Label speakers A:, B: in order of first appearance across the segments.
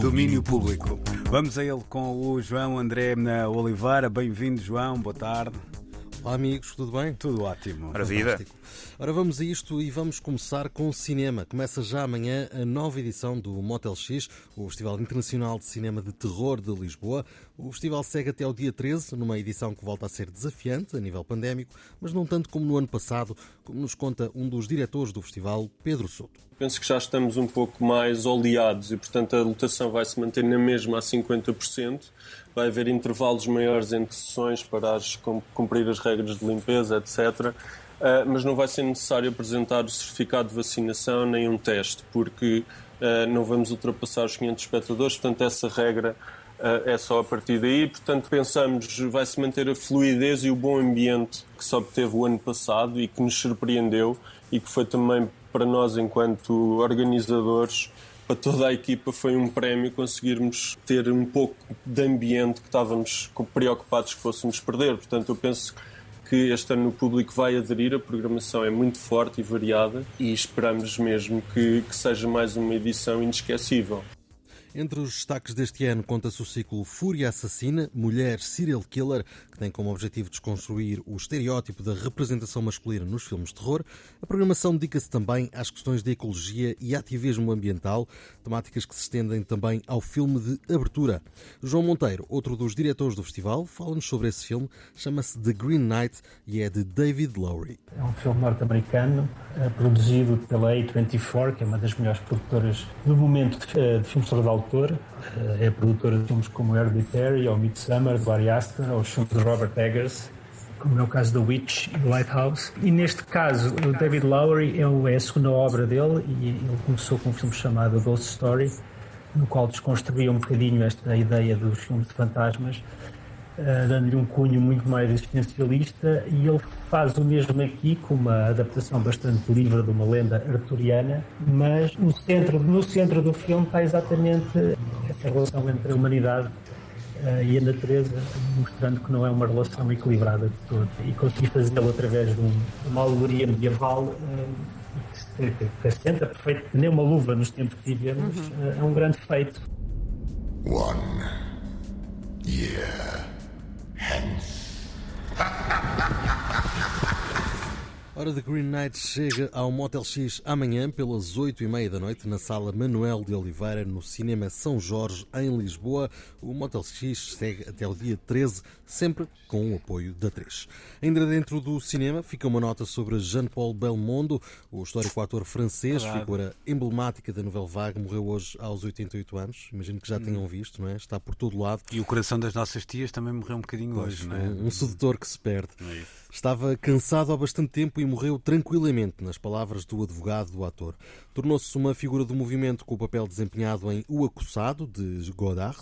A: Domínio Público. Vamos a ele com o João André na Oliveira. Bem-vindo, João. Boa tarde.
B: Olá amigos, tudo bem?
A: Tudo ótimo.
C: Maravilha.
B: Ora, vamos a isto e vamos começar com o cinema. Começa já amanhã a nova edição do Motel X, o Festival Internacional de Cinema de Terror de Lisboa. O festival segue até ao dia 13, numa edição que volta a ser desafiante a nível pandémico, mas não tanto como no ano passado, como nos conta um dos diretores do festival, Pedro Souto.
D: Penso que já estamos um pouco mais oleados e, portanto, a lotação vai se manter na mesma a 50%. Vai haver intervalos maiores entre sessões para as, cumprir as regras de limpeza, etc. Uh, mas não vai ser necessário apresentar o certificado de vacinação nem um teste, porque uh, não vamos ultrapassar os 500 espectadores, portanto, essa regra uh, é só a partir daí. Portanto, pensamos vai se manter a fluidez e o bom ambiente que se obteve o ano passado e que nos surpreendeu e que foi também para nós, enquanto organizadores, para toda a equipa foi um prémio conseguirmos ter um pouco de ambiente que estávamos preocupados que fôssemos perder. Portanto, eu penso que este ano o público vai aderir, a programação é muito forte e variada e esperamos mesmo que, que seja mais uma edição inesquecível.
B: Entre os destaques deste ano conta-se o ciclo Fúria Assassina, Mulher Serial Killer, que tem como objetivo desconstruir o estereótipo da representação masculina nos filmes de terror. A programação dedica-se também às questões de ecologia e ativismo ambiental, temáticas que se estendem também ao filme de abertura. João Monteiro, outro dos diretores do festival, fala-nos sobre esse filme, chama-se The Green Knight e é de David Lowry.
E: É um filme norte-americano, eh, produzido pela A24, que é uma das melhores produtoras do momento eh, de filmes de autor, eh, é produtora de filmes como Hereditary, ou Midsummer, do Ari Aster, ou os filmes de Robert Eggers, como é o caso da Witch e do Lighthouse. E neste caso, o David Lowery é a segunda obra dele e ele começou com um filme chamado Ghost Story, no qual desconstruía um bocadinho esta ideia dos filmes de fantasmas eh, dando-lhe um cunho muito mais existencialista, e ele faz o mesmo aqui, com uma adaptação bastante livre de uma lenda arturiana, mas no centro, no centro do filme está exatamente essa relação entre a humanidade uh, e a natureza, mostrando que não é uma relação equilibrada de todo. E consegui fazê-lo através de, um, de, uma alegoria medieval. Uh, que, que, que assenta perfeito, nem uma luva nos tempos que vivemos, uhum. é um grande feito. One
B: Hora de Green Knight chega ao Motel X amanhã pelas 8 e meia da noite na sala Manuel de Oliveira no Cinema São Jorge em Lisboa. O Motel X segue até o dia 13, sempre com o apoio da 3. Ainda dentro do cinema fica uma nota sobre Jean-Paul Belmondo, o histórico ator francês, claro. figura emblemática da novela Vague, morreu hoje aos 88 anos. Imagino que já tenham hum. visto, não é? Está por todo lado.
A: E o coração das nossas tias também morreu um bocadinho
B: pois,
A: hoje, não é?
B: Um, um sedutor que se perde. É Estava cansado há bastante tempo e morreu tranquilamente, nas palavras do advogado do ator. Tornou-se uma figura do movimento com o papel desempenhado em O Acossado, de Godard,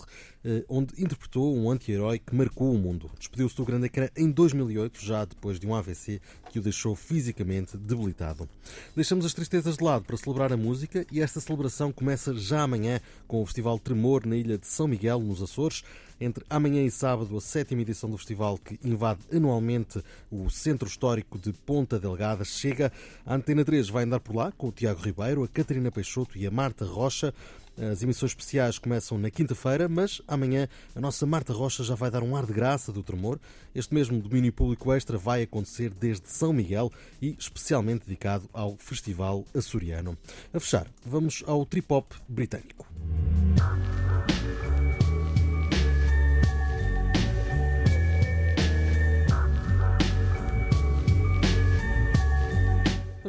B: onde interpretou um anti-herói que marcou o mundo. Despediu-se do grande ecrã em 2008, já depois de um AVC que o deixou fisicamente debilitado. Deixamos as tristezas de lado para celebrar a música e esta celebração começa já amanhã com o Festival Tremor na ilha de São Miguel, nos Açores. Entre amanhã e sábado, a sétima edição do festival que invade anualmente o Centro Histórico de Ponta Delgada chega. A Antena 3 vai andar por lá com o Tiago Ribeiro, a Catarina Peixoto e a Marta Rocha. As emissões especiais começam na quinta-feira, mas amanhã a nossa Marta Rocha já vai dar um ar de graça do tremor. Este mesmo domínio público extra vai acontecer desde São Miguel e especialmente dedicado ao Festival Açoriano. A fechar, vamos ao trip-hop britânico.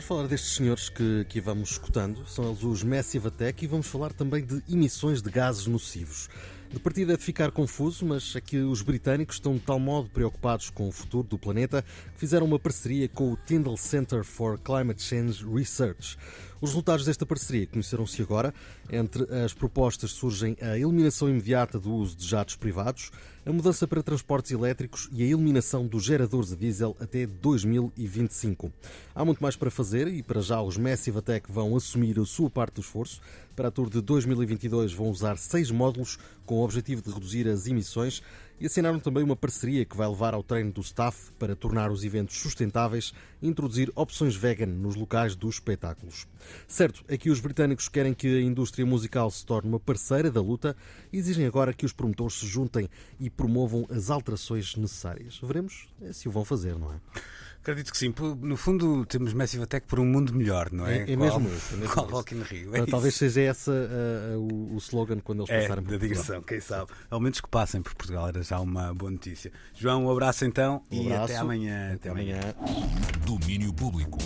B: Falar destes senhores que aqui vamos escutando, são eles os Massive Attack, e vamos falar também de emissões de gases nocivos. De partida é de ficar confuso, mas é que os britânicos estão de tal modo preocupados com o futuro do planeta que fizeram uma parceria com o Tyndall Center for Climate Change Research. Os resultados desta parceria conheceram-se agora. Entre as propostas surgem a eliminação imediata do uso de jatos privados, a mudança para transportes elétricos e a eliminação dos geradores a diesel até 2025. Há muito mais para fazer e para já os Massive Attack vão assumir a sua parte do esforço. Para a Tour de 2022 vão usar seis módulos com o objetivo de reduzir as emissões e assinaram também uma parceria que vai levar ao treino do staff para tornar os eventos sustentáveis e introduzir opções vegan nos locais dos espetáculos. Certo é que os britânicos querem que a indústria musical se torne uma parceira da luta e exigem agora que os promotores se juntem e promovam as alterações necessárias. Veremos se o vão fazer, não é?
A: Acredito que sim. No fundo, temos Massive Attack por um mundo melhor, não é?
B: É, é mesmo isso. É mesmo
A: qual Rock in Rio. É
B: Talvez seja esse uh, uh, o, slogan quando eles
A: é,
B: passarem
A: por da digressão, quem sabe. Ao menos que passem por Portugal, era já uma boa notícia. João, um abraço então
B: um
A: abraço. e até amanhã.
B: Até, até amanhã.
C: Domínio Público.